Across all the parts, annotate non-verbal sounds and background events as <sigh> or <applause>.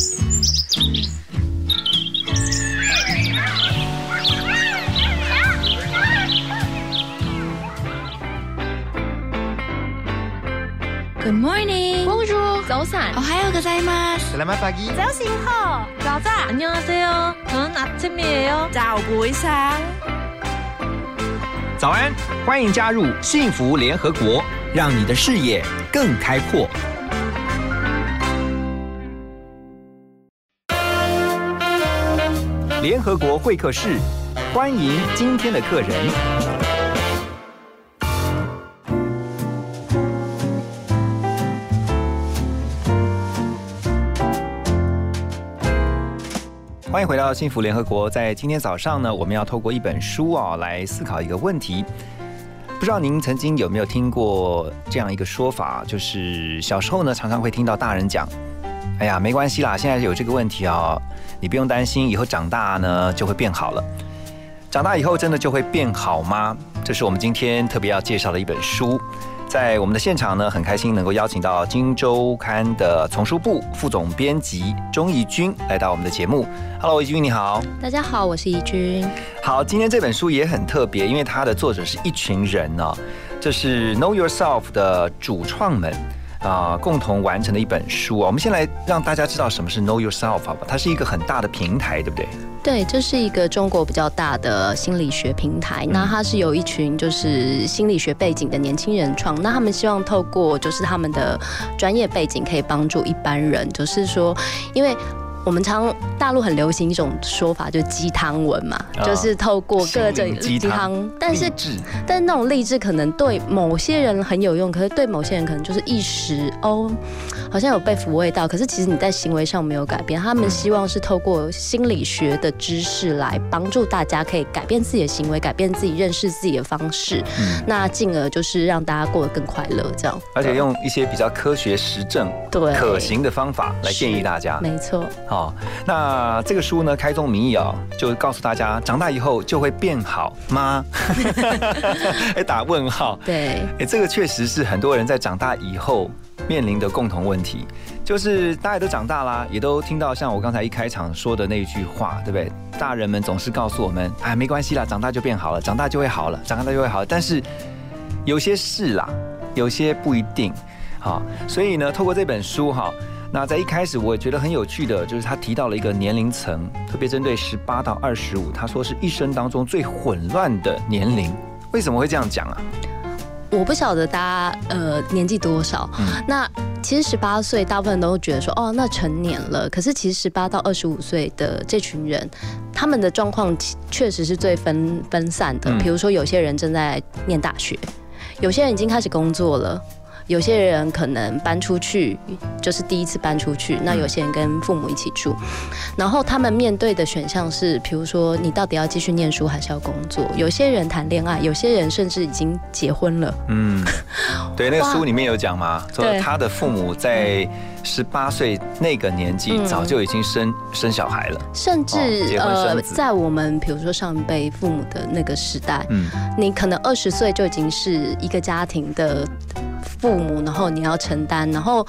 Good morning. Bonjour. 早安。 오하요 고자이마스. Selamat pagi. 早醒好。早安。 안녕하세요. 저는 아침이에요. 早不一상早安，欢迎加入幸福联合国，让你的视野更开阔。 联合国会客室，欢迎今天的客人。欢迎回到幸福联合国。在今天早上呢，我们要透过一本书啊、来思考一个问题。不知道您曾经有没有听过这样一个说法，就是小时候呢，常常会听到大人讲：“哎呀，没关系啦，现在有这个问题啊、你不用担心，以后长大呢就会变好了。”长大以后真的就会变好吗？这是我们今天特别要介绍的一本书。在我们的现场呢，很开心能够邀请到《金周刊》的丛书部副总编辑钟义军来到我们的节目。Hello，义军你好。大家好，我是怡君。好，今天这本书也很特别，因为它的作者是一群人呢、这是 Know Yourself 的主创们啊、共同完成的一本书啊。我们先来让大家知道什么是 Know Yourself 好吧？它是一个很大的平台，对不对？对，这是一个中国比较大的心理学平台。那它是由一群就是心理学背景的年轻人创。那他们希望透过就是他们的专业背景，可以帮助一般人，就是说，因为。我们常大陆很流行一种说法，就是鸡汤文嘛，哦就是透过各种鸡汤。但是但是那种励志可能对某些人很有用，可是对某些人可能就是一时哦，好像有被抚慰到，可是其实你在行为上没有改变。他们希望是透过心理学的知识来帮助大家可以改变自己的行为，改变自己认识自己的方式，嗯，那进而就是让大家过得更快乐，这样。而且用一些比较科学实证、对可行的方法来建议大家。没错，好、那这个书呢，开宗明义啊、就告诉大家，长大以后就会变好吗？<laughs> <laughs> 哎打问号。对，哎，这个确实是很多人在长大以后面临的共同问题，就是大家都长大啦，也都听到像我刚才一开场说的那一句话，对不对？大人们总是告诉我们，哎，没关系啦，长大就变好了，长大就会好了，长大就会好了。但是有些事啦，有些不一定。好，所以呢，透过这本书哈。那在一开始，我也觉得很有趣的，就是他提到了一个年龄层，特别针对十八到二十五，他说是一生当中最混乱的年龄。为什么会这样讲啊？我不晓得大家呃年纪多少，嗯那其实十八岁大部分都觉得说哦那成年了，可是其实十八到二十五岁的这群人，他们的状况其确实是最分分散的。嗯比如说有些人正在念大学，有些人已经开始工作了。有些人可能搬出去，就是第一次搬出去；那有些人跟父母一起住，然后他们面对的选项是，比如说你到底要继续念书还是要工作？有些人谈恋爱，有些人甚至已经结婚了。嗯，<laughs> 对，那个书里面有讲嘛，说他的父母在十八岁那个年纪，嗯。早就已经生生小孩了。甚至、哦结婚生子。在我们比如说上一辈父母的那个时代，嗯，你可能二十岁就已经是一个家庭的父母，然后你要承担，然后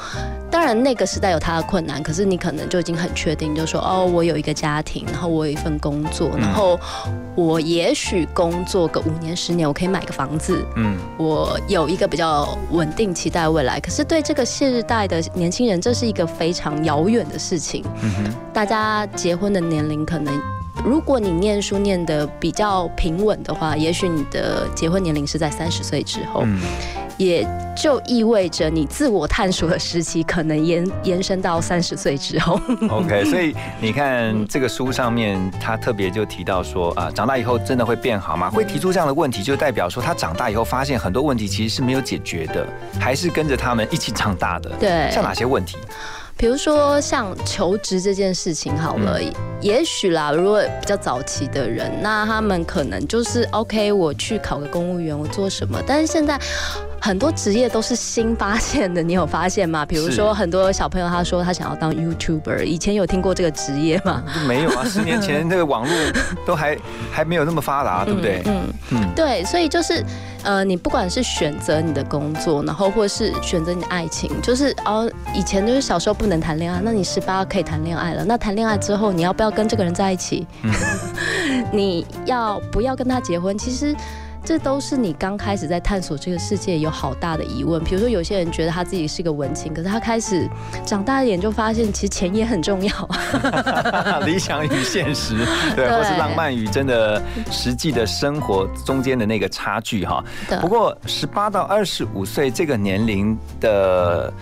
当然那个时代有他的困难，可是你可能就已经很确定，就说哦，我有一个家庭，然后我有一份工作，嗯。然后我也许工作个五年十年，我可以买个房子，嗯，我有一个比较稳定期待未来。可是对这个世代的年轻人，这是一个非常遥远的事情。嗯哼，大家结婚的年龄可能，如果你念书念的比较平稳的话，也许你的结婚年龄是在三十岁之后，嗯，也就意味着你自我探索的时期可能延 <laughs> 延伸到三十岁之后。OK，<laughs> 所以你看这个书上面，他特别就提到说啊，长大以后真的会变好吗？会提出这样的问题，就代表说他长大以后发现很多问题其实是没有解决的，还是跟着他们一起长大的。对像哪些问题？比如说像求职这件事情好了，也许啦，如果比较早期的人，那他们可能就是 OK，我去考个公务员，我做什么？但是现在很多职业都是新发现的，你有发现吗？<laughs> 比如说很多小朋友他说他想要当 YouTuber，以前有听过这个职业吗？<laughs> 没有啊，十年前这个网络都还 <laughs> 还没有那么发达，对不对？嗯嗯，对，所以就是呃，你不管是选择你的工作，然后或是选择你的爱情，就是哦，以前就是小时候不能谈恋爱，那你十八可以谈恋爱了，那谈恋爱之后你要不要跟这个人在一起？你要不要跟他结婚？其实。这都是你刚开始在探索这个世界有好大的疑问。比如说，有些人觉得他自己是个文青，可是他开始长大一点就发现，其实钱也很重要。<laughs> 理想与现实，对，<laughs> 或是浪漫与真的实际的生活中间的那个差距哈。不过，十八到二十五岁这个年龄的。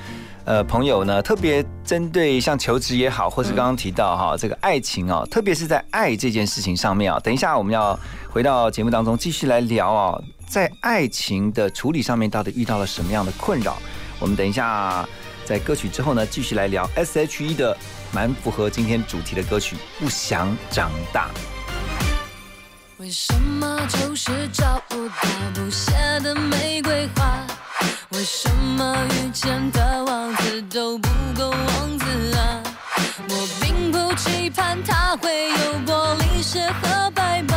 呃，朋友呢，特别针对像求职也好，或是刚刚提到哈这个爱情啊，特别是在爱这件事情上面啊，等一下我们要回到节目当中继续来聊啊，在爱情的处理上面到底遇到了什么样的困扰？我们等一下在歌曲之后呢，继续来聊 S.H.E 的蛮符合今天主题的歌曲《不想长大》。为什么就是找不到不谢的玫瑰花？为什么遇见的期盼他会有玻璃鞋和白马。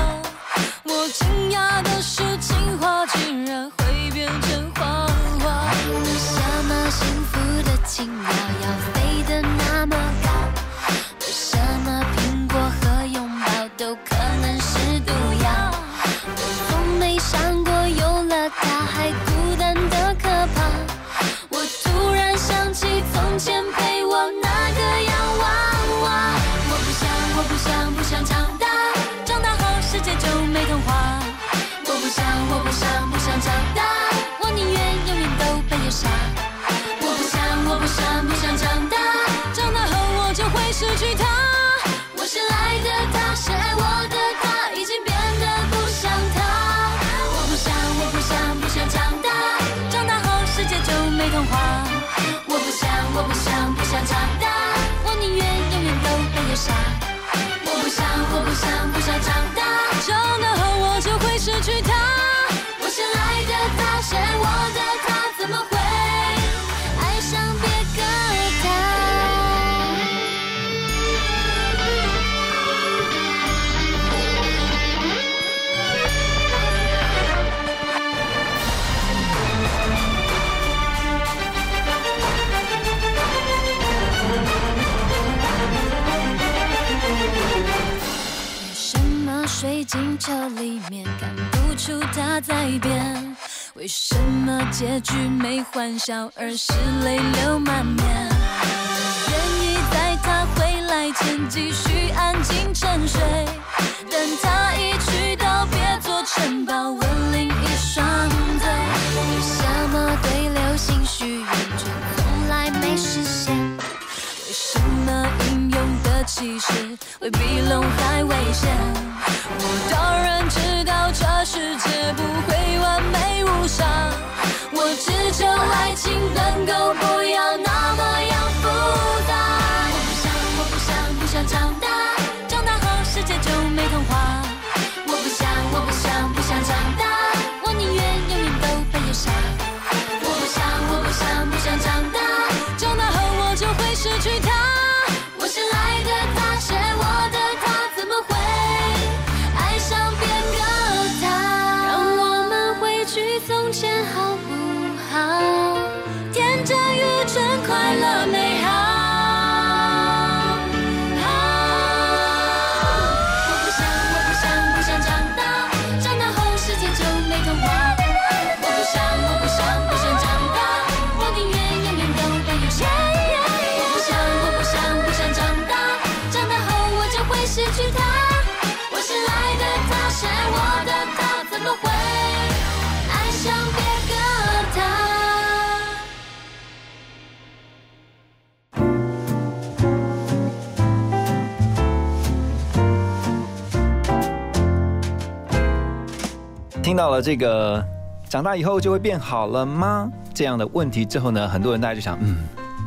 我惊讶的是，情话竟然会变成谎话。为什么幸福的青鸟我不想，我不想，不想长大，长为什么结局没欢笑，而是泪流满面？愿意在他回来前继续安静沉睡，等他一去，到别做城堡，吻另一双嘴。为什么对流星许愿，却从来没实现？为什么英勇的骑士会比龙还危险？我当然知道这世界不会爱情能够不要那么样复杂。我不想，我不想，不想长大，听到了这个，长大以后就会变好了吗？这样的问题之后呢，很多人大家就想，嗯，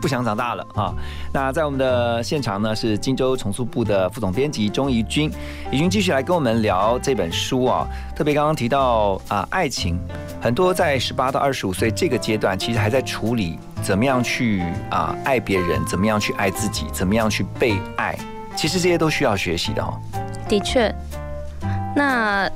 不想长大了啊。那在我们的现场呢，是荆州重塑部的副总编辑钟怡君，怡君继续来跟我们聊这本书啊。特别刚刚提到啊，爱情很多在十八到二十五岁这个阶段，其实还在处理怎么样去啊爱别人，怎么样去爱自己，怎么样去被爱。其实这些都需要学习的哦。的确，那。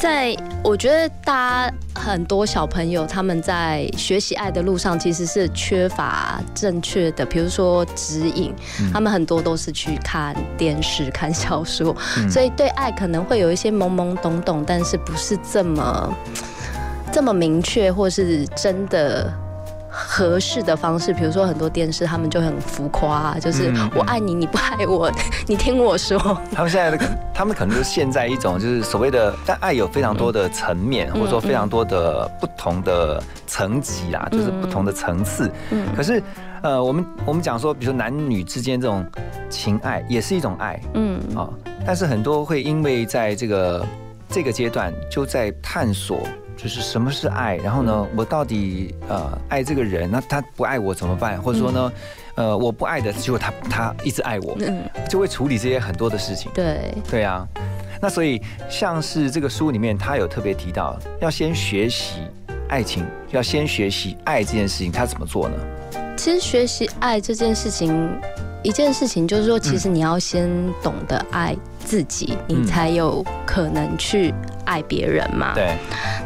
在我觉得，大家很多小朋友他们在学习爱的路上，其实是缺乏正确的，比如说指引。他们很多都是去看电视、看小说，所以对爱可能会有一些懵懵懂懂，但是不是这么这么明确，或是真的。合适的方式，比如说很多电视他们就很浮夸，就是我爱你，你不爱我，<laughs> 你听我说。他们现在的，他们可能就陷在一种就是所谓的，但爱有非常多的层面，或者说非常多的不同的层级啦，就是不同的层次。嗯。可是，呃，我们我们讲说，比如说男女之间这种情爱也是一种爱，嗯啊，但是很多会因为在这个这个阶段就在探索。就是什么是爱，然后呢，我到底呃爱这个人，那他不爱我怎么办？或者说呢，呃我不爱的，结果他他一直爱我，嗯就会处理这些很多的事情。对对啊，那所以像是这个书里面，他有特别提到，要先学习爱情，要先学习爱这件事情，他怎么做呢？其实学习爱这件事情，一件事情就是说，其实你要先懂得爱自己，你才有可能去。爱别人嘛？对。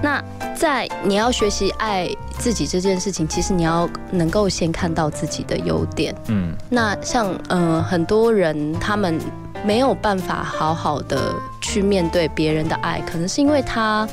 那在你要学习爱自己这件事情，其实你要能够先看到自己的优点。嗯。那像呃很多人他们没有办法好好的去面对别人的爱，可能是因为他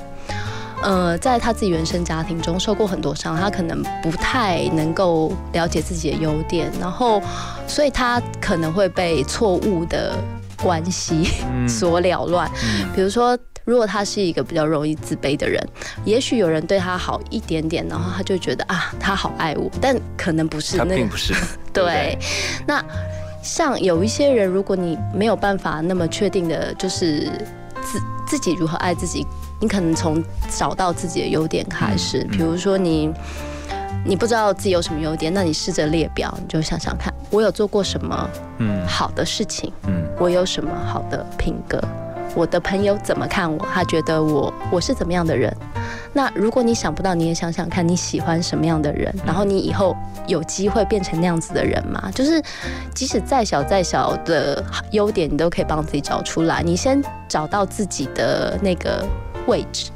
呃在他自己原生家庭中受过很多伤，他可能不太能够了解自己的优点，然后所以他可能会被错误的关系所了乱。比如说。如果他是一个比较容易自卑的人，也许有人对他好一点点，然后他就觉得啊，他好爱我，但可能不是。他并不是。<laughs> 对。那像有一些人，如果你没有办法那么确定的，就是自自己如何爱自己，你可能从找到自己的优点开始。比如说你你不知道自己有什么优点，那你试着列表，你就想想看，我有做过什么嗯好的事情，嗯，我有什么好的品格。我的朋友怎么看我？他觉得我我是怎么样的人？那如果你想不到，你也想想看你喜欢什么样的人，然后你以后有机会变成那样子的人吗？就是即使再小再小的优点，你都可以帮自己找出来。你先找到自己的那个位置。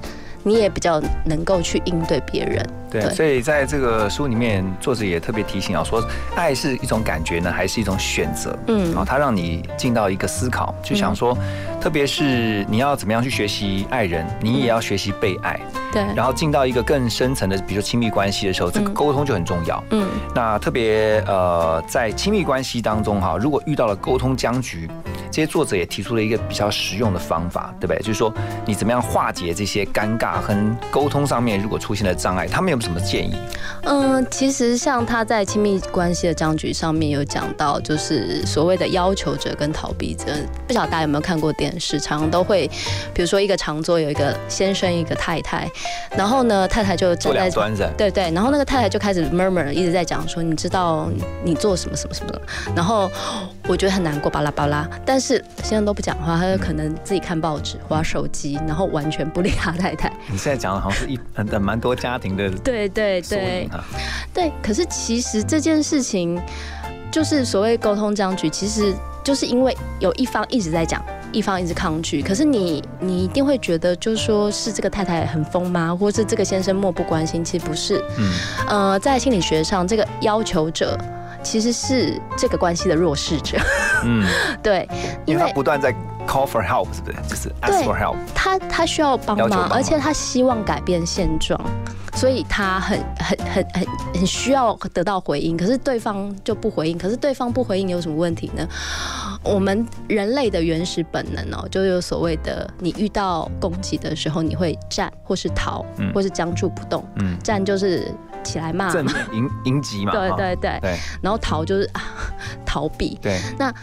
你也比较能够去应对别人，对，所以在这个书里面，作者也特别提醒啊，说爱是一种感觉呢，还是一种选择？嗯，然后他让你进到一个思考，就想说，特别是你要怎么样去学习爱人，你也要学习被爱，对，然后进到一个更深层的，比如说亲密关系的时候，这个沟通就很重要。嗯，那特别呃，在亲密关系当中哈，如果遇到了沟通僵局。这些作者也提出了一个比较实用的方法，对不对？就是说，你怎么样化解这些尴尬和沟通上面如果出现了障碍，他们有什么建议？嗯，其实像他在亲密关系的僵局上面有讲到，就是所谓的要求者跟逃避者。不晓得大家有没有看过电视？常常都会，比如说一个长桌有一个先生一个太太，然后呢，太太就站在端着，对对，然后那个太太就开始 murmur，一直在讲说，你知道你做什么什么什么，然后我觉得很难过，巴拉巴拉，但是先生都不讲话，他就可能自己看报纸、玩手机，然后完全不理他太太。你现在讲的好像是一很蛮多家庭的 <laughs> 对对对对。可是其实这件事情就是所谓沟通僵局，其实就是因为有一方一直在讲，一方一直抗拒。可是你你一定会觉得，就是说是这个太太很疯吗？或是这个先生漠不关心？其实不是。嗯呃，在心理学上，这个要求者。其实是这个关系的弱势者，嗯，<laughs> 对，因为他不断在 call for help，是不是？就是 ask for help，他他需要帮忙，而且他希望改变现状，所以他很很很很很需要得到回应。可是对方就不回应，可是对方不回应有什么问题呢？我们人类的原始本能哦，就有所谓的，你遇到攻击的时候，你会站或是逃，或是僵住不动。嗯，战就是。起来骂，正面迎迎击嘛，对对对，对，然后逃就是逃避，对。那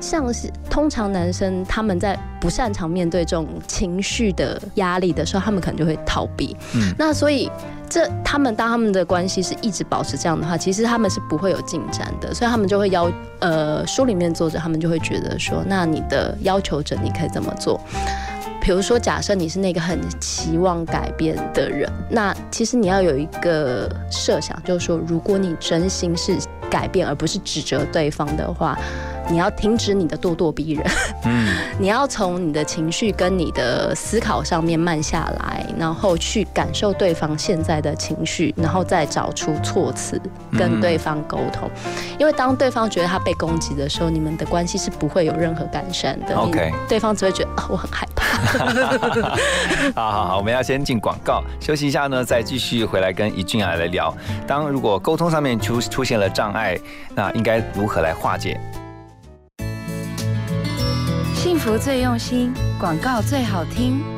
像是通常男生他们在不擅长面对这种情绪的压力的时候，他们可能就会逃避。嗯，那所以这他们当他们的关系是一直保持这样的话，其实他们是不会有进展的，所以他们就会要呃书里面作者他们就会觉得说，那你的要求者你可以怎么做？比如说，假设你是那个很期望改变的人，那其实你要有一个设想，就是说，如果你真心是改变，而不是指责对方的话。你要停止你的咄咄逼人，嗯，你要从你的情绪跟你的思考上面慢下来，然后去感受对方现在的情绪，然后再找出措辞跟对方沟通。因为当对方觉得他被攻击的时候，你们的关系是不会有任何改善的。OK，对方只会觉得啊，我很害怕。<laughs> 好好好，我们要先进广告休息一下呢，再继续回来跟怡俊来聊。当如果沟通上面出出现了障碍，那应该如何来化解？幸福最用心，广告最好听。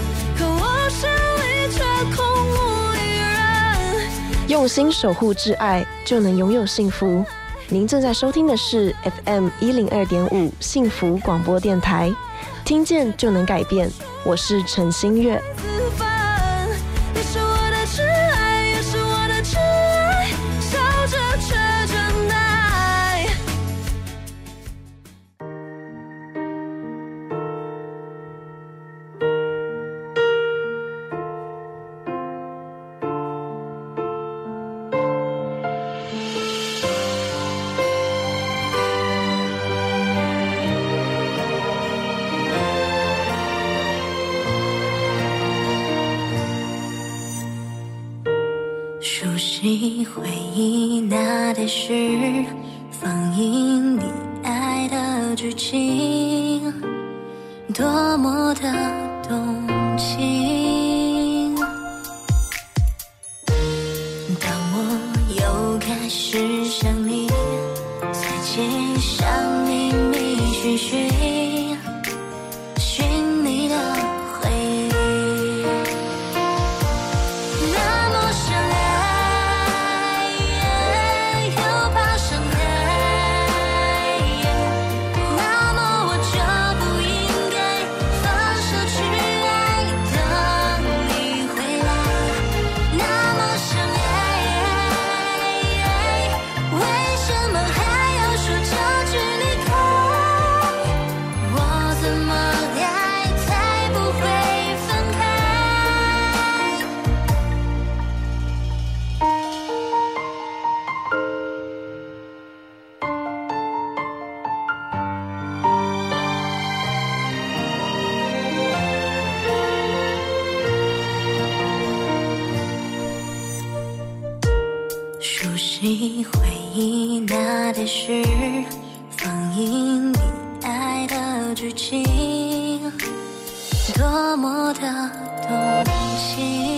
用心守护挚爱，就能拥有幸福。您正在收听的是 FM 一零二点五幸福广播电台，听见就能改变。我是陈心月。是回忆那的事，放映你爱的剧情，多么的动心。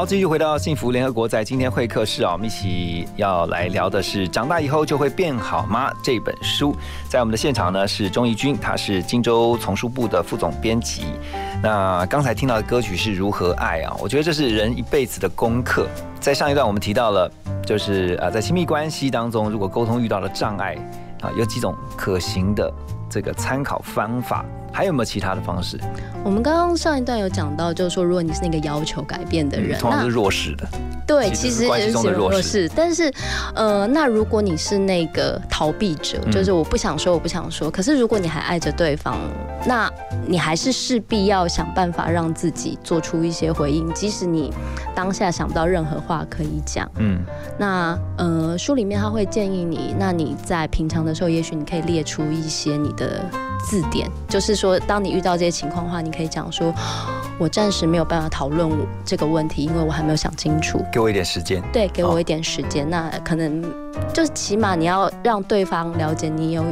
好，继续回到幸福联合国，在今天会客室啊，我们一起要来聊的是《长大以后就会变好吗》这本书。在我们的现场呢是钟义军，他是荆州丛书部的副总编辑。那刚才听到的歌曲是如何爱啊？我觉得这是人一辈子的功课。在上一段我们提到了，就是啊，在亲密关系当中，如果沟通遇到了障碍啊，有几种可行的这个参考方法。还有没有其他的方式？我们刚刚上一段有讲到，就是说，如果你是那个要求改变的人，通常是弱势的。对，其实也是弱势。但是，呃，那如果你是那个逃避者，就是我不想说，我不想说。可是，如果你还爱着对方，那你还是势必要想办法让自己做出一些回应，即使你当下想不到任何话可以讲。嗯。那呃，书里面他会建议你，那你在平常的时候，也许你可以列出一些你的。字典就是说，当你遇到这些情况的话，你可以讲说：“我暂时没有办法讨论这个问题，因为我还没有想清楚。”给我一点时间。对，给我一点时间。那可能就是起码你要让对方了解你有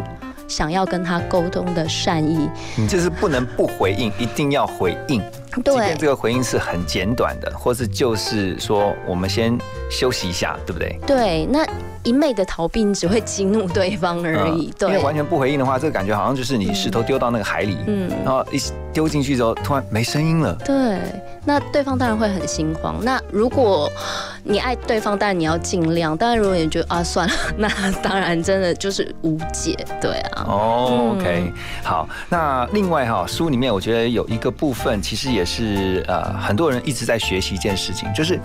想要跟他沟通的善意。你就是不能不回应，一定要回应。对，即便这个回应是很简短的，或是就是说我们先休息一下，对不对？对，那。一昧的逃避，你只会激怒对方而已。对，因为完全不回应的话，这个感觉好像就是你石头丢到那个海里，嗯，然后一丢进去之后，突然没声音了。对，那对方当然会很心慌。那如果你爱对方，当然你要尽量。当然，如果你觉得啊算了，那当然真的就是无解。对啊。哦，OK，好。那另外哈，书里面我觉得有一个部分，其实也是呃很多人一直在学习一件事情，就是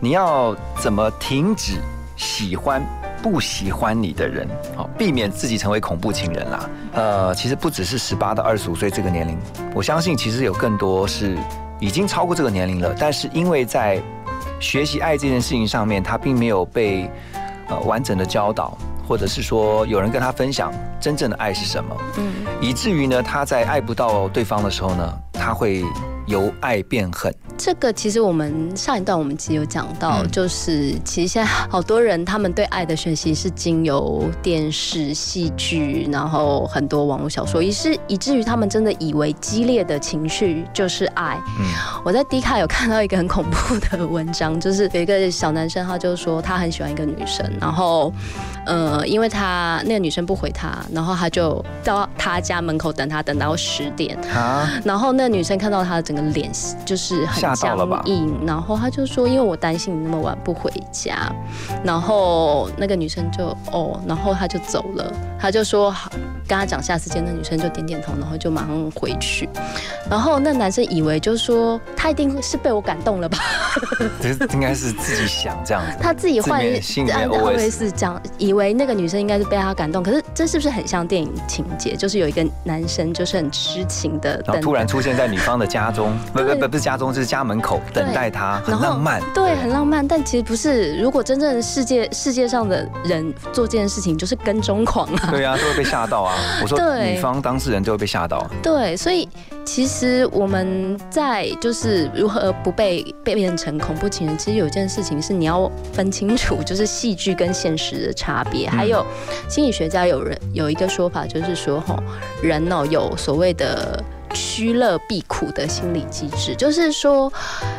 你要怎么停止喜欢。不喜欢你的人，好，避免自己成为恐怖情人啦。呃，其实不只是十八到二十五岁这个年龄，我相信其实有更多是已经超过这个年龄了，但是因为在学习爱这件事情上面，他并没有被呃完整的教导，或者是说有人跟他分享真正的爱是什么，嗯，以至于呢他在爱不到对方的时候呢，他会。由爱变恨，这个其实我们上一段我们其实有讲到，就是其实现在好多人他们对爱的学习是经由电视、戏剧，然后很多网络小说，以是以至于他们真的以为激烈的情绪就是爱。嗯，我在迪卡有看到一个很恐怖的文章，就是有一个小男生，他就说他很喜欢一个女生，然后呃，因为他那个女生不回他，然后他就到他家门口等他，等到十点啊，然后那个女生看到他的整个。脸就是很僵硬，然后他就说：“因为我担心你那么晚不回家。”然后那个女生就哦，然后他就走了。他就说：“好，跟他讲下次见。”那女生就点点头，然后就马上回去。然后那男生以为就是说他一定是被我感动了吧？这 <laughs> 应该是自己想这样子，他自己换心里面 OS 是这样，以为那个女生应该是被他感动。可是这是不是很像电影情节？就是有一个男生就是很痴情的，然后突然出现在女方的家中。<laughs> 不不不，不是家中，就是家门口等待他，很浪漫。对，很浪漫。但其实不是。如果真正世界世界上的人做这件事情，就是跟踪狂啊。对啊，都会被吓到啊。我说，女方当事人就会被吓到。对，所以其实我们在就是如何不被被变成恐怖情人，其实有一件事情是你要分清楚，就是戏剧跟现实的差别。还有心理学家有人有一个说法，就是说哈，人哦有所谓的。趋乐避苦的心理机制，就是说，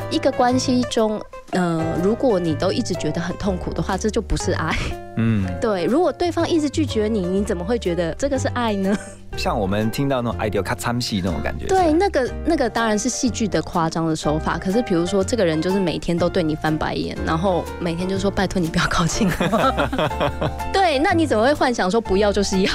一个关系中，呃，如果你都一直觉得很痛苦的话，这就不是爱。嗯，<laughs> 对。如果对方一直拒绝你，你怎么会觉得这个是爱呢？像我们听到那种 ideal 卡参戏那种感觉，对，那个那个当然是戏剧的夸张的手法。可是比如说，这个人就是每天都对你翻白眼，然后每天就说拜托你不要靠近我。<laughs> 对，那你怎么会幻想说不要就是要？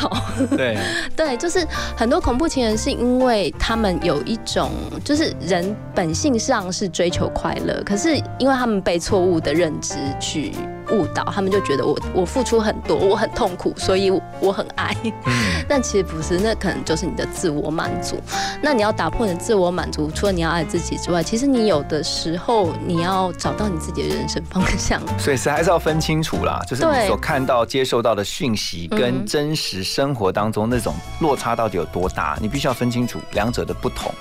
对，<laughs> 对，就是很多恐怖情人是因为他们有一种，就是人本性上是追求快乐，可是因为他们被错误的认知去。误导，他们就觉得我我付出很多，我很痛苦，所以我很爱。<laughs> 但其实不是，那可能就是你的自我满足。那你要打破你的自我满足，除了你要爱自己之外，其实你有的时候你要找到你自己的人生方向。<laughs> 所以是还是要分清楚啦，就是你所看到、接受到的讯息跟真实生活当中那种落差到底有多大，你必须要分清楚两者的不同。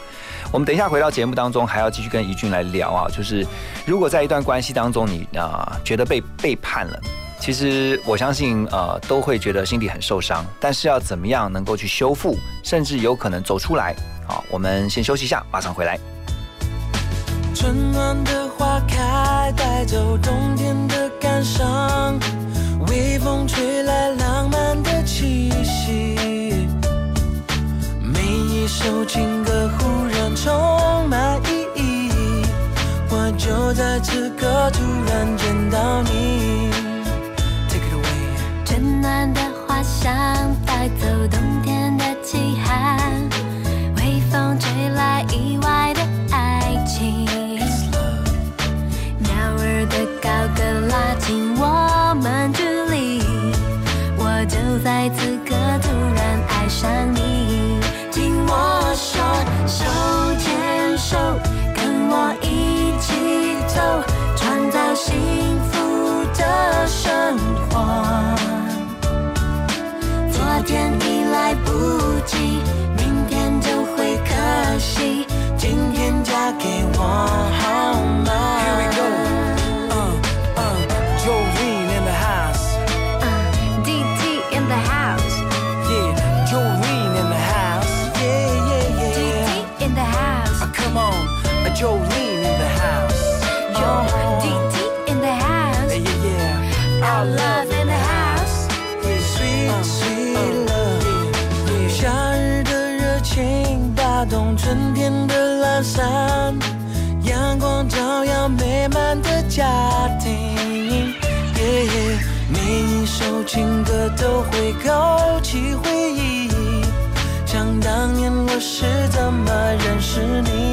我们等一下回到节目当中，还要继续跟怡俊来聊啊，就是如果在一段关系当中，你啊觉得被背叛了，其实我相信呃都会觉得心里很受伤，但是要怎么样能够去修复，甚至有可能走出来？好，我们先休息一下，马上回来。春暖的花开，带走冬天的感伤。微风吹来浪漫的气息，每一首情歌忽然充满意义。我就在此刻突然见到你。Take it away。春暖的花香带走冬天的凄寒，都会勾起回忆，想当年我是怎么认识你。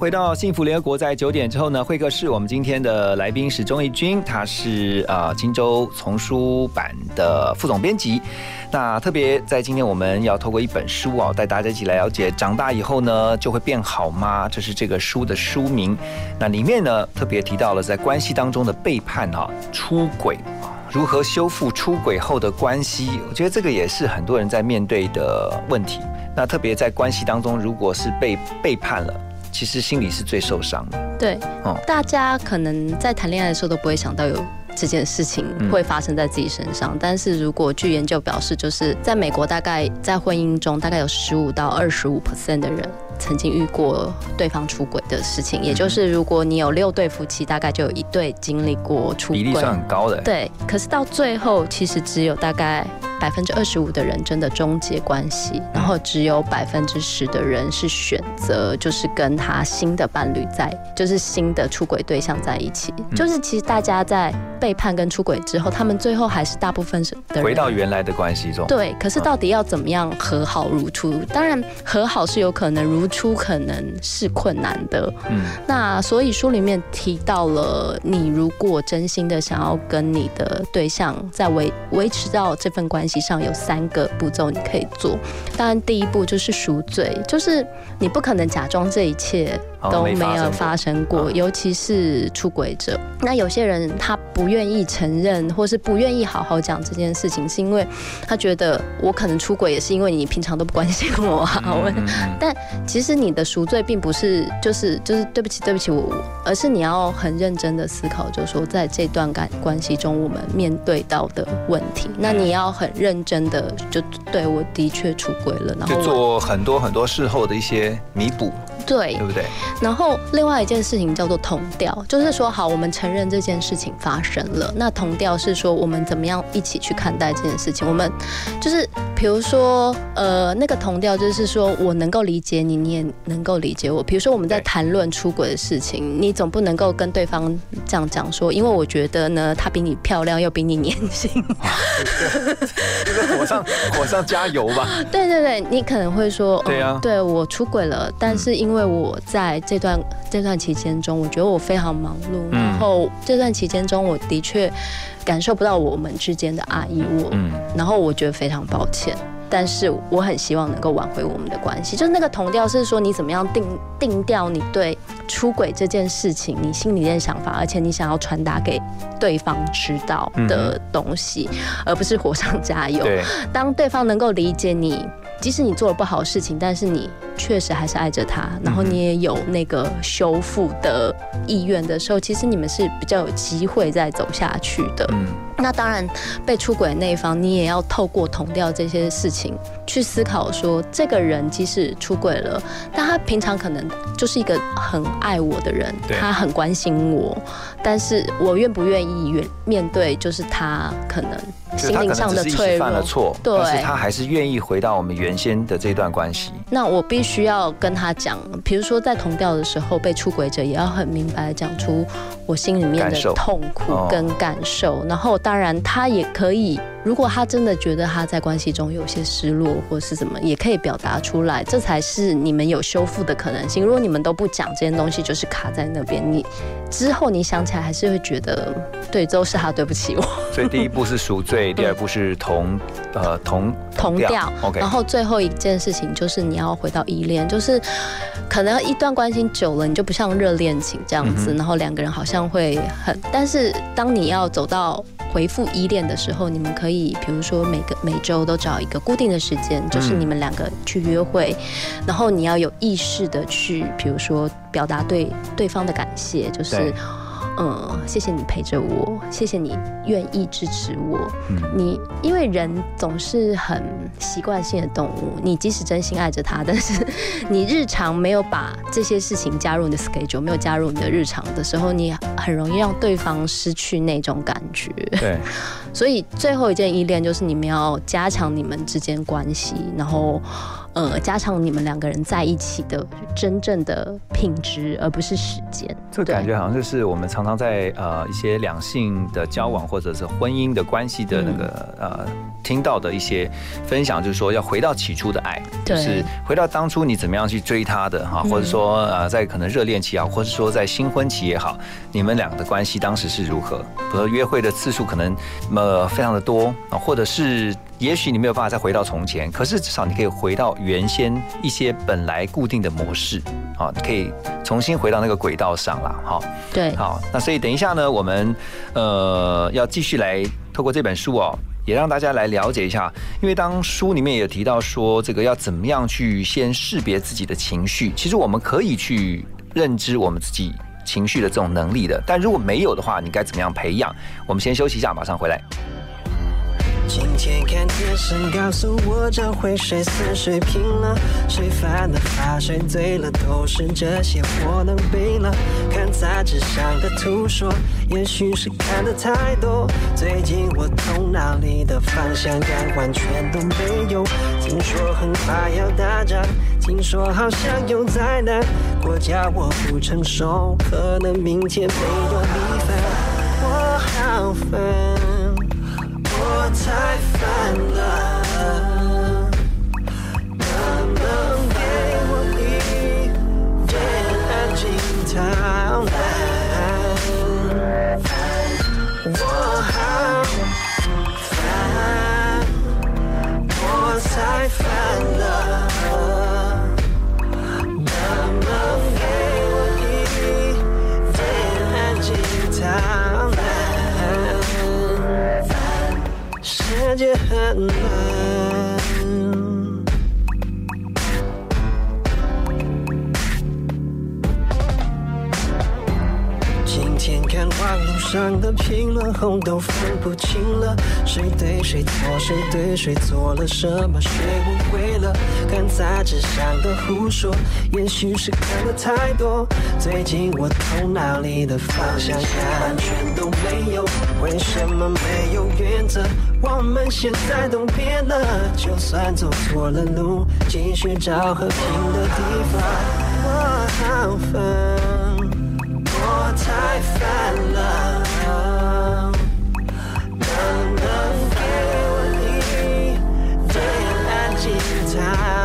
回到幸福联合国，在九点之后呢，会客室，我们今天的来宾是钟义军，他是呃荆州丛书版的副总编辑。那特别在今天，我们要透过一本书啊，带大家一起来了解长大以后呢，就会变好吗？这是这个书的书名。那里面呢，特别提到了在关系当中的背叛啊、出轨啊，如何修复出轨后的关系。我觉得这个也是很多人在面对的问题。那特别在关系当中，如果是被背叛了，其实心里是最受伤的。对，哦大家可能在谈恋爱的时候都不会想到有这件事情嗯会发生在自己身上，但是如果据研究表示，就是在美国，大概在婚姻中，大概有十五到二十五 percent 的人曾经遇过对方出轨的事情，也就是如果你有六对夫妻，大概就有一对经历过出轨，比例算很高的。对，可是到最后，其实只有大概百分之二十五的人真的终结关系，然后只有百分之十的人是选择就是跟他新的伴侣在，就是新的出轨对象在一起。就是其实大家在背叛跟出轨之后，他们最后还是大部分是回到原来的关系中。对，可是到底要怎么样和好如初？当然和好是有可能，如初可能是困难的。嗯，那所以书里面提到了，你如果真心的想要跟你的对象在维维持到这份关系上，有三个步骤你可以做。当然，第一步就是赎罪，就是你不可能假装这一切都没有发生过，尤其是出轨者。那有些人他不愿意承认，或是不愿意好好讲这件事情，是因为他觉得我可能出轨也是因为你平常都不关心我啊。<laughs> 但其实你的赎罪并不是就是就是对不起对不起我，而是你要很认真的思考，就是说在这段感关系中我们面对到的问题，那你要很认真的就对我的确出轨了，然后做很多很多事后的一些弥补。对，对不对？然后另外一件事情叫做同调，就是说，好，我们承认这件事情发生了。那同调是说，我们怎么样一起去看待这件事情？我们就是，比如说，呃，那个同调就是说我能够理解你，你也能够理解我。比如说我们在谈论出轨的事情，你总不能够跟对方这样讲说，因为我觉得呢，她比你漂亮，又比你年轻，<laughs> 就是火上火上加油吧。对对对，你可能会说，对呀，对我出轨了，但是因为因为我在这段这段期间中，我觉得我非常忙碌，然后这段期间中，我的确感受不到我们之间的爱意，我，然后我觉得非常抱歉。但是我很希望能够挽回我们的关系，就是那个同调是说你怎么样定定调你对出轨这件事情你心里面想法，而且你想要传达给对方知道的东西，而不是火上加油。当对方能够理解你，即使你做了不好的事情，但是你确实还是爱着他，然后你也有那个修复的意愿的时候，其实你们是比较有机会再走下去的。那当然，被出轨的那一方，你也要透过同调这些事情去思考，说这个人即使出轨了，但他平常可能就是一个很爱我的人，他很关心我，但是我愿不愿意面面对，就是他可能。心灵上的脆弱，犯了错，对，但是他还是愿意回到我们原先的这段关系。那我必须要跟他讲，比如说在同调的时候，被出轨者也要很明白讲出我心里面的痛苦跟感受。然后，当然他也可以，如果他真的觉得他在关系中有些失落或是什么，也可以表达出来，这才是你们有修复的可能性。如果你们都不讲这件东西，就是卡在那边，你之后你想起来还是会觉得，对，都是他对不起我。所以第一步是赎罪。<laughs> 第二步是同呃同同调，OK。然后最后一件事情就是你要回到依恋，就是可能一段关系久了，你就不像热恋情这样子，然后两个人好像会很，但是当你要走到回复依恋的时候，你们可以比如说每个每周都找一个固定的时间，就是你们两个去约会，然后你要有意识的去，比如说表达对对方的感谢，就是。嗯，谢谢你陪着我，谢谢你愿意支持我。你因为人总是很习惯性的动物，你即使真心爱着他，但是 <laughs> 你日常没有把这些事情加入你的 schedule，没有加入你的日常的时候，你很容易让对方失去那种感觉。对，<laughs> 所以最后一件依恋就是你们要加强你们之间关系，然后。呃，加强你们两个人在一起的真正的品质，而不是时间。这感觉好像就是我们常常在呃一些两性的交往或者是婚姻的关系的那个呃听到的一些分享，就是说要回到起初的爱，就是回到当初你怎么样去追他的哈，或者说呃在可能热恋期啊，或者说在新婚期也好，你们俩的关系当时是如何？比如说约会的次数可能呃非常的多啊，或者是。也许你没有办法再回到从前，可是至少你可以回到原先一些本来固定的模式，啊，你可以重新回到那个轨道上了，哈。对，好，那所以等一下呢，我们呃要继续来透过这本书哦，也让大家来了解一下，因为当书里面也提到说，这个要怎么样去先识别自己的情绪，其实我们可以去认知我们自己情绪的这种能力的，但如果没有的话，你该怎么样培养？我们先休息一下，马上回来。今天看电视，告诉我这回谁死谁拼了，谁犯了法，谁醉了，都是这些我能背了。看杂志上的图说，也许是看的太多。最近我头脑里的方向感完全都没有。听说很快要打仗，听说好像有灾难，国家我不成熟，可能明天没有米饭。我好烦，我太烦了，能不能给我一点安静？我好烦，我太烦了，能不能给我一点安静逃难？世界很乱。天看网络上的评论，红都分不清了，谁对谁错，谁对谁做了什么，谁误会了。看杂志上的胡说，也许是看的太多。最近我头脑里的方向感完全都没有，为什么没有原则？我们现在都变了，就算走错了路，继续找和平的地方。我好烦。太烦了，能不能给我一点安静的？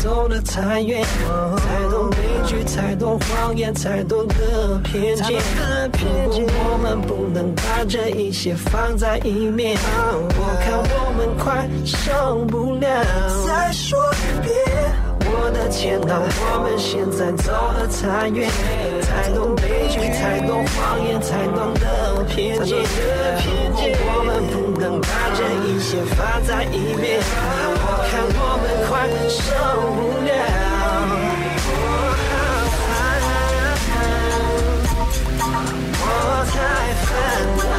走得太远，太多悲剧，太多谎言，太多的偏见。如果我们不能把这一切放在一面，我看我们快受不了。再说一遍。我的天哪，我们现在走得太远，太多悲剧，太多谎言，太多的偏见。如果我们不能把这一切放在一边，受不了。我太烦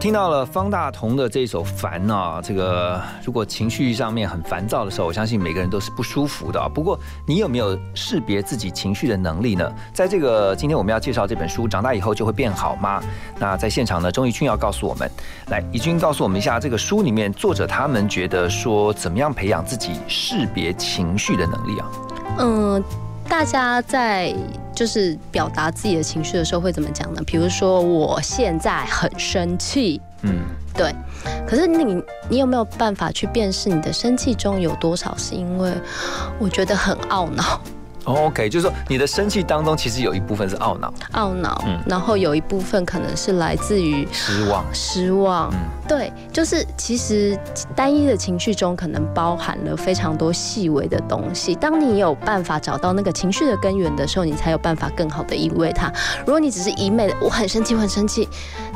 听到了方大同的这首《烦》啊，这个如果情绪上面很烦躁的时候，我相信每个人都是不舒服的。不过，你有没有识别自己情绪的能力呢？在这个今天我们要介绍这本书《长大以后就会变好吗》？那在现场呢，钟义军要告诉我们，来，义军告诉我们一下，这个书里面作者他们觉得说，怎么样培养自己识别情绪的能力啊？嗯，大家在就是表达自己的情绪的时候会怎么讲呢？比如说，我现在很生气，嗯，对。可是你你有没有办法去辨识你的生气中有多少是因为我觉得很懊恼？OK，就是说你的生气当中，其实有一部分是懊恼、懊恼，嗯然后有一部分可能是来自于失望。失望，对，就是其实单一的情绪中可能包含了非常多细微的东西。当你有办法找到那个情绪的根源的时候，你才有办法更好的应对它。如果你只是一昧的我很生气，我很生气，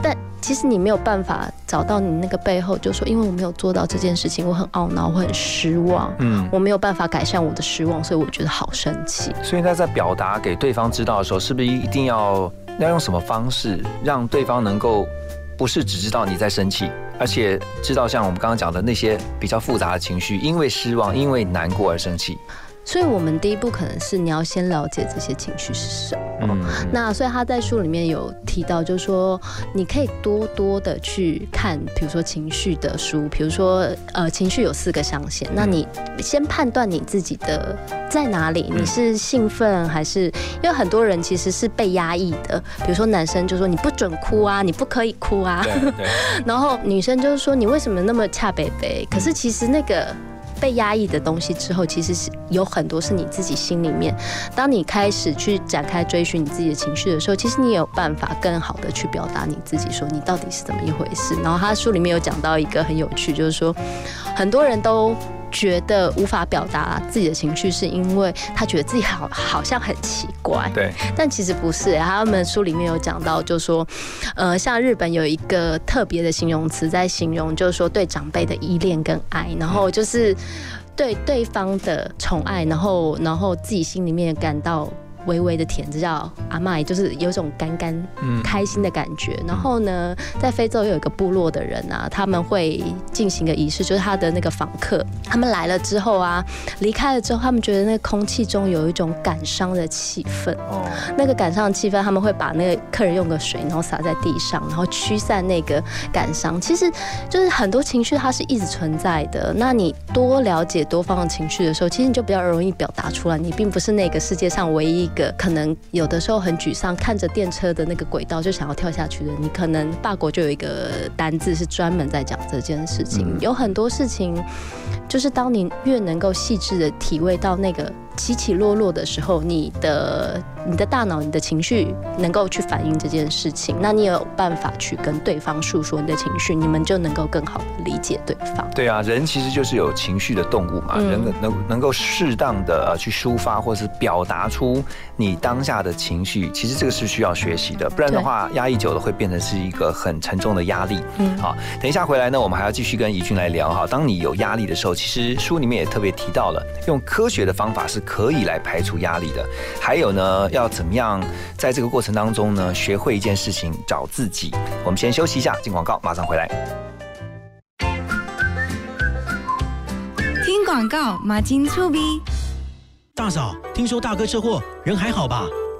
但其实你没有办法找到你那个背后，就说因为我没有做到这件事情，我很懊恼，我很失望，嗯，我没有办法改善我的失望，所以我觉得好生气。所以他在表达给对方知道的时候，是不是一定要要用什么方式让对方能够？不是只知道你在生气，而且知道像我们刚刚讲的那些比较复杂的情绪，因为失望、因为难过而生气。所以，我们第一步可能是你要先了解这些情绪是什么。那所以他在书里面有提到，就是说你可以多多的去看，比如说情绪的书，比如说呃，情绪有四个象限。那你先判断你自己的在哪里，你是兴奋还是？因为很多人其实是被压抑的，比如说男生就说你不准哭啊，你不可以哭啊。<laughs> 然后女生就是说你为什么那么恰北北？可是其实那个。被压抑的东西之后，其实是有很多是你自己心里面。当你开始去展开追寻你自己的情绪的时候，其实你也有办法更好的去表达你自己，说你到底是怎么一回事。然后他书里面有讲到一个很有趣，就是说很多人都。觉得无法表达自己的情绪，是因为他觉得自己好好像很奇怪。对，但其实不是。他们书里面有讲到，就说，呃，像日本有一个特别的形容词，在形容就是说对长辈的依恋跟爱，然后就是对对方的宠爱，然后然后自己心里面感到。微微的甜，这叫阿麦，就是有种干干开心的感觉。然后呢，在非洲有一个部落的人啊，他们会进行个仪式，就是他的那个访客，他们来了之后啊，离开了之后，他们觉得那个空气中有一种感伤的气氛。哦，那个感伤的气氛，他们会把那个客人用个水，然后洒在地上，然后驱散那个感伤。其实就是很多情绪它是一直存在的。那你多了解多方的情绪的时候，其实你就比较容易表达出来。你并不是那个世界上唯一。个可能有的时候很沮丧，看着电车的那个轨道就想要跳下去的，你可能法国就有一个单字是专门在讲这件事情。有很多事情，就是当你越能够细致的体味到那个。起起落落的时候，你的你的大脑、你的情绪能够去反映这件事情，那你有办法去跟对方诉说你的情绪，你们就能够更好的理解对方。对啊，人其实就是有情绪的动物嘛，人能能够适当的去抒发或是表达出你当下的情绪，其实这个是需要学习的，不然的话压抑久了会变成是一个很沉重的压力。嗯，好，等一下回来呢，我们还要继续跟怡君来聊哈。当你有压力的时候，其实书里面也特别提到了，用科学的方法是。可以来排除压力的，还有呢，要怎么样在这个过程当中呢，学会一件事情，找自己。我们先休息一下，进广告，马上回来。听广告，马金粗逼。大嫂，听说大哥车祸，人还好吧？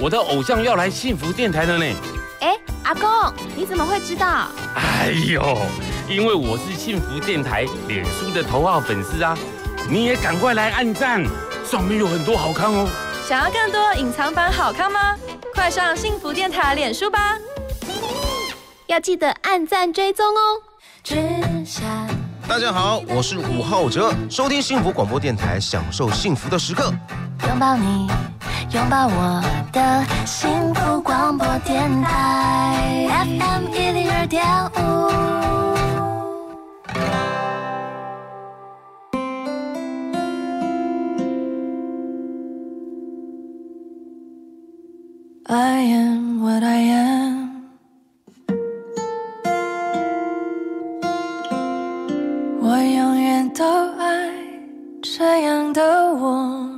我的偶像要来幸福电台了呢！哎，阿公，你怎么会知道？哎呦，因为我是幸福电台脸书的头号粉丝啊！你也赶快来按赞，上面有很多好看哦。想要更多隐藏版好看吗？快上幸福电台脸书吧！要记得按赞追踪哦。大家好，我是伍浩哲，收听幸福广播电台，享受幸福的时刻。拥抱你。拥抱我的幸福广播电台 FM 一零二点五。I am what I am。我永远都爱这样的我。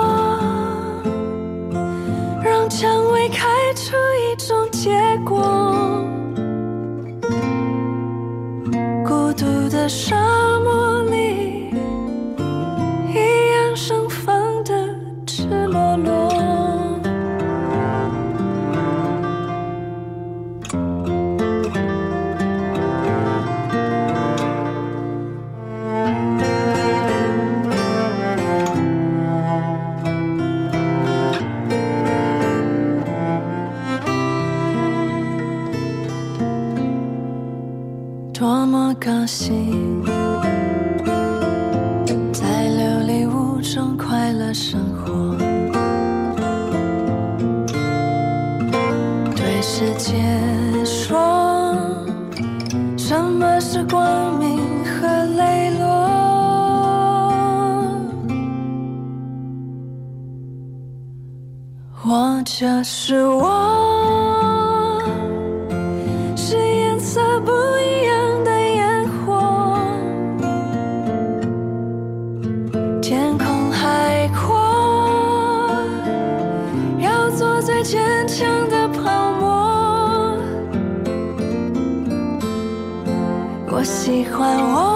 让蔷薇开出一种结果。孤独的沙漠里，么高兴，在琉璃屋中快乐生活，对世界说什么是光明和磊落。我就是我，我喜欢我，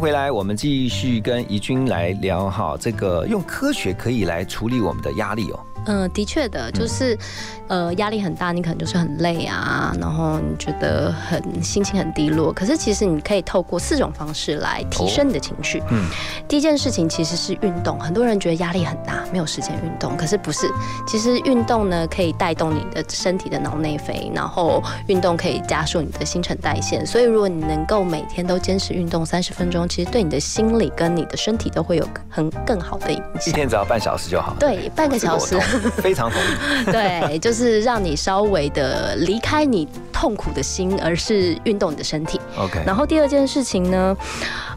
回来，我们继续跟怡君来聊哈，这个用科学可以来处理我们的压力哦。嗯，的确的，就是，呃，压力很大，你可能就是很累啊，然后你觉得很心情很低落。可是其实你可以透过四种方式来提升你的情绪。嗯，第一件事情其实是运动，很多人觉得压力很大，没有时间运动，可是不是，其实运动呢可以带动你的身体的脑内啡，然后运动可以加速你的新陈代谢。所以如果你能够每天都坚持运动三十分钟，其实对你的心理跟你的身体都会有很更好的影响。一天只要半小时就好。对，半个小时。非常同意。<laughs> 对，就是让你稍微的离开你痛苦的心，而是运动你的身体。OK。然后第二件事情呢，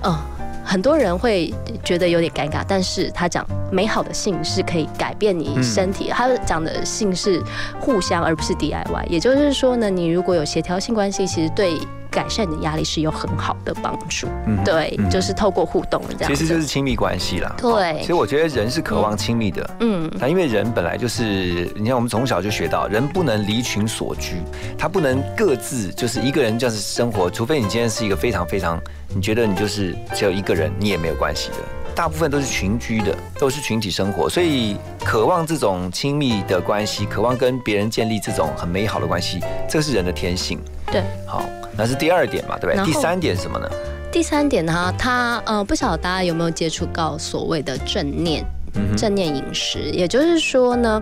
嗯、很多人会觉得有点尴尬，但是他讲美好的性是可以改变你身体，他讲的性是互相而不是 DIY，也就是说呢，你如果有协调性关系，其实对。改善你的压力是有很好的帮助，嗯对，嗯就是透过互动这样。其实就是亲密关系啦。对其实我觉得人是渴望亲密的，嗯，那因为人本来就是，你看我们从小就学到，人不能离群所居，他不能各自就是一个人这样子生活，除非你今天是一个非常非常，你觉得你就是只有一个人，你也没有关系的。大部分都是群居的，都是群体生活，所以渴望这种亲密的关系，渴望跟别人建立这种很美好的关系，这是人的天性。对，好，那是第二点嘛，对不对？第三点是什么呢？第三点呢，它呃，不晓得大家有没有接触到所谓的正念。嗯正念饮食，也就是说呢，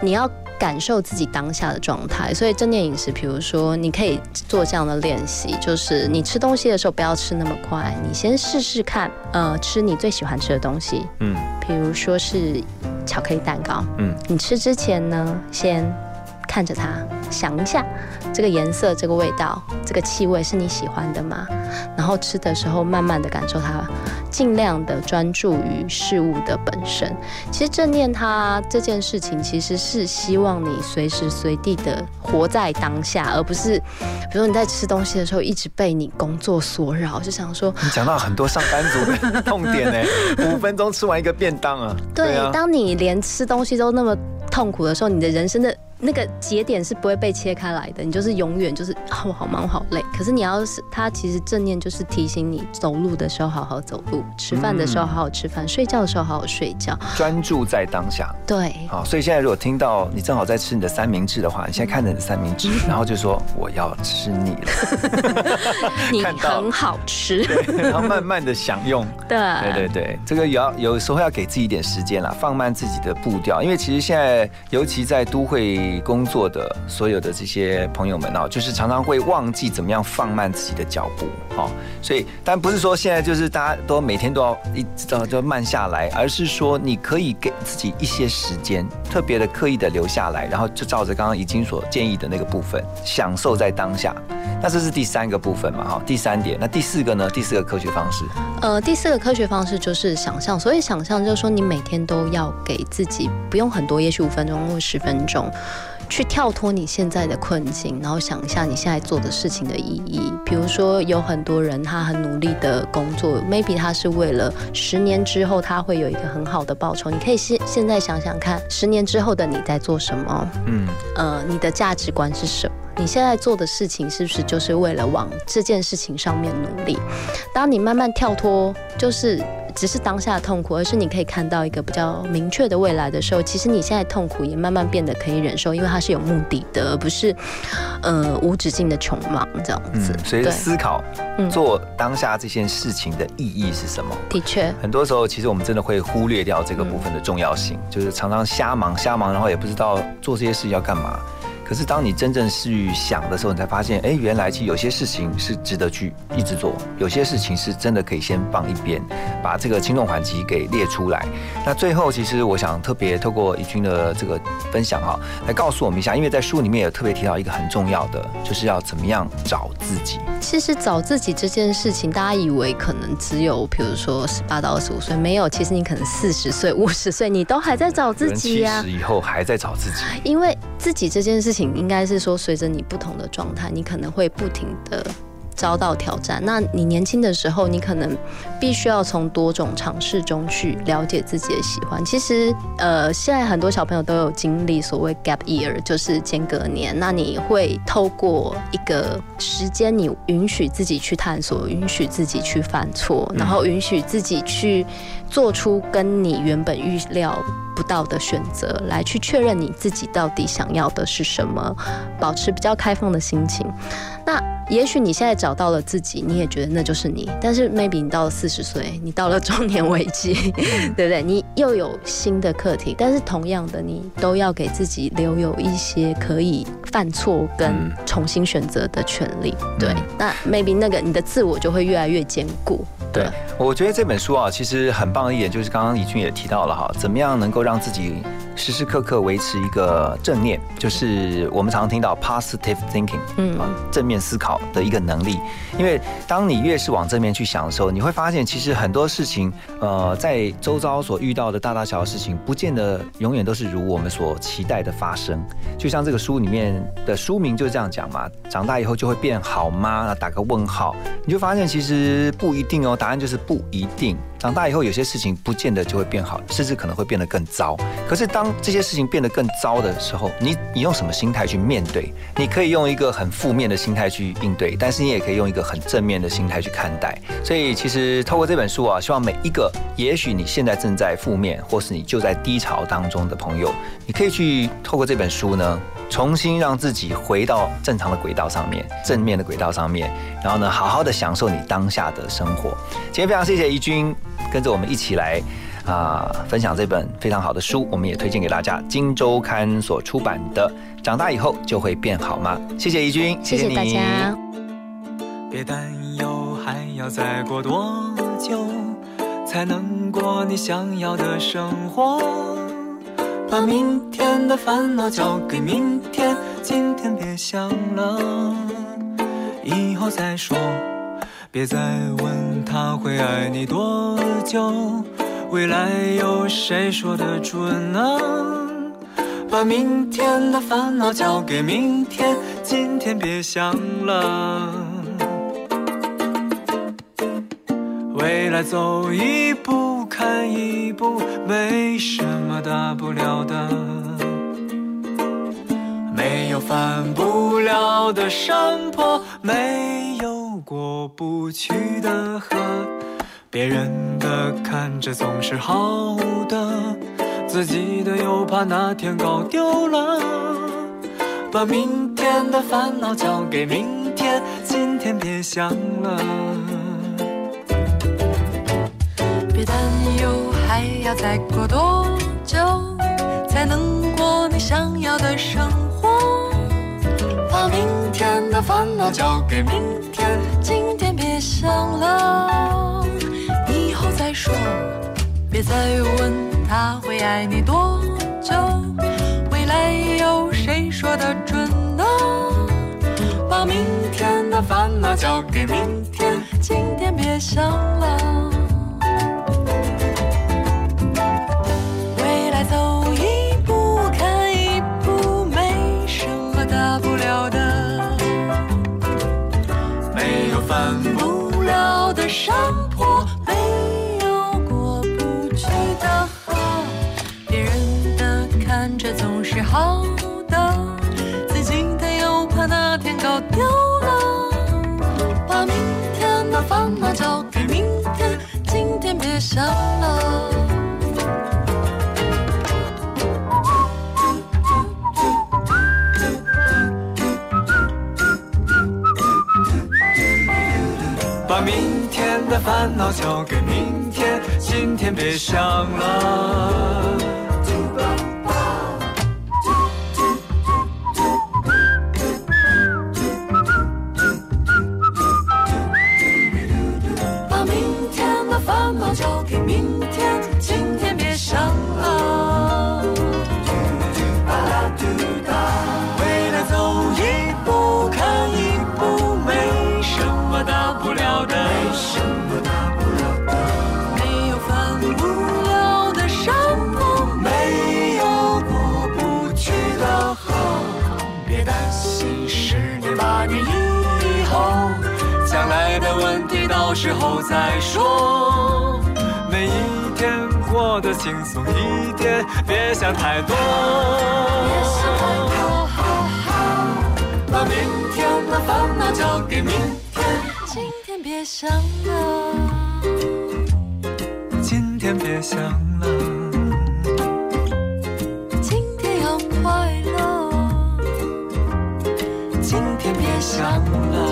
你要感受自己当下的状态。所以正念饮食，比如说你可以做这样的练习，就是你吃东西的时候不要吃那么快，你先试试看，呃，吃你最喜欢吃的东西，嗯，比如说是巧克力蛋糕，嗯，你吃之前呢，先看着它，想一下。这个颜色、这个味道、这个气味是你喜欢的吗？然后吃的时候，慢慢的感受它，尽量的专注于事物的本身。其实正念它这件事情，其实是希望你随时随地的活在当下，而不是，<laughs> 比如说你在吃东西的时候，一直被你工作所扰，就想说。你讲到很多上班族的痛点呢，<laughs> 五分钟吃完一个便当啊。对，当你连吃东西都那么痛苦的时候，你的人生的。那个节点是不会被切开来的，你就是永远就是我好忙我好累。可是你要是他其实正念就是提醒你，走路的时候好好走路，吃饭的时候好好吃饭，睡觉。的时候好好睡觉，专注在当下。对，好，所以现在如果听到你正好在吃你的三明治的话，你现在看着你的三明治，然后就说我要吃你了，<laughs> 你很好吃，然后慢慢的享用。<laughs> 对，对对对，这个也要有时候要给自己一点时间啦，放慢自己的步调，因为其实现在尤其在都会。工作的所有的这些朋友们啊，就是常常会忘记怎么样放慢自己的脚步，哦，所以但不是说现在就是大家都每天都要一直就慢下来，而是说你可以给自己一些时间，特别的刻意的留下来，然后就照着刚刚已经所建议的那个部分，享受在当下。那这是第三个部分嘛，哈，第三点。那第四个呢？第四个科学方式，呃，第四个科学方式就是想象。所以想象就是说，你每天都要给自己不用很多，也许五分钟或十分钟。去跳脱你现在的困境，然后想一下你现在做的事情的意义。比如说，有很多人他很努力的工作，maybe 他是为了十年之后他会有一个很好的报酬。你可以现现在想想看，十年之后的你在做什么？嗯，呃，你的价值观是什么？你现在做的事情是不是就是为了往这件事情上面努力？当你慢慢跳脱，就是。只是当下的痛苦，而是你可以看到一个比较明确的未来的时候，其实你现在痛苦也慢慢变得可以忍受，因为它是有目的的，而不是呃无止境的穷忙这样子。所以思考做当下这件事情的意义是什么？的确，很多时候其实我们真的会忽略掉这个部分的重要性，就是常常瞎忙瞎忙，然后也不知道做这些事要干嘛。可是当你真正去想的时候，你才发现，哎，原来其实有些事情是值得去一直做，有些事情是真的可以先放一边，把这个轻重缓急给列出来。那最后，其实我想特别透过怡君的这个分享哈，来告诉我们一下，因为在书里面有特别提到一个很重要的，就是要怎么样找自己。其实找自己这件事情，大家以为可能只有，比如说十八到二十五岁，没有，其实你可能四十岁、五十岁，你都还在找自己呀。七十以后还在找自己，因为自己这件事情。应该是说，随着你不同的状态，你可能会不停的。遭到挑战，那你年轻的时候，你可能必须要从多种尝试中去了解自己的喜欢。其实，呃，现在很多小朋友都有经历所谓 gap year，就是间隔年。那你会透过一个时间，你允许自己去探索，允许自己去犯错，然后允许自己去做出跟你原本预料不到的选择，来去确认你自己到底想要的是什么，保持比较开放的心情。那也许你现在找到了自己，你也觉得那就是你。但是 maybe 你到了四十岁，你到了中年危机，<laughs> 对不对？你又有新的课题。但是同样的，你都要给自己留有一些可以犯错跟重新选择的权利。对，那 maybe 那个你的自我就会越来越坚固。对，我觉得这本书啊，其实很棒的一点就是刚刚李俊也提到了哈，怎么样能够让让自己时时刻刻维持一个正念，就是我们常常听到 positive thinking，嗯，正面思考的一个能力。因为当你越是往正面去想的时候，你会发现其实很多事情，呃，在周遭所遇到的大大小小事情，不见得永远都是如我们所期待的发生。就像这个书里面的书名就是这样讲嘛，长大以后就会变好吗？那打个问号，你就发现其实不一定哦。答案就是不一定。长大以后，有些事情不见得就会变好，甚至可能会变得更糟。可是当这些事情变得更糟的时候，你你用什么心态去面对？你可以用一个很负面的心态去应对，但是你也可以用一个很正面的心态去看待。所以，其实透过这本书啊，希望每一个也许你现在正在负面，或是你就在低潮当中的朋友，你可以去透过这本书呢。重新让自己回到正常的轨道上面，正面的轨道上面，然后呢，好好的享受你当下的生活。今天非常谢谢怡君跟着我们一起来。啊，分享这本非常好的书，我们也推荐给大家，《金周刊》所出版的《长大以后就会变好吗》。谢谢怡君，谢谢大家。别担忧，还要再过多久才能过你想要的生活？把明天的烦恼交给明天，今天别想了，以后再说。别再问他会爱你多久，未来有谁说得准呢？把明天的烦恼交给明天，今天别想了。未来走一步看一步，没什么大不了的。没有翻不了的山坡，没有过不去的河。别人的看着总是好的，自己的又怕哪天搞丢了。把明天的烦恼交给明天，今天别想了。别担忧，还要再过多久才能过你想要的生活？把明天的烦恼交给明天，今天别想了，说。别再问他会爱你多久，未来有谁说得准呢？把明天的烦恼交给明天，今天别想了。未来走一步看一步，没什么大不了的。没有翻不了的山坡，把明天的烦恼交给明天，今天别想了。过得轻松一点，别想太多。别想太多。把明天的烦恼交给明天，今天别想了，今天别想了。今天要快乐，今天别想了。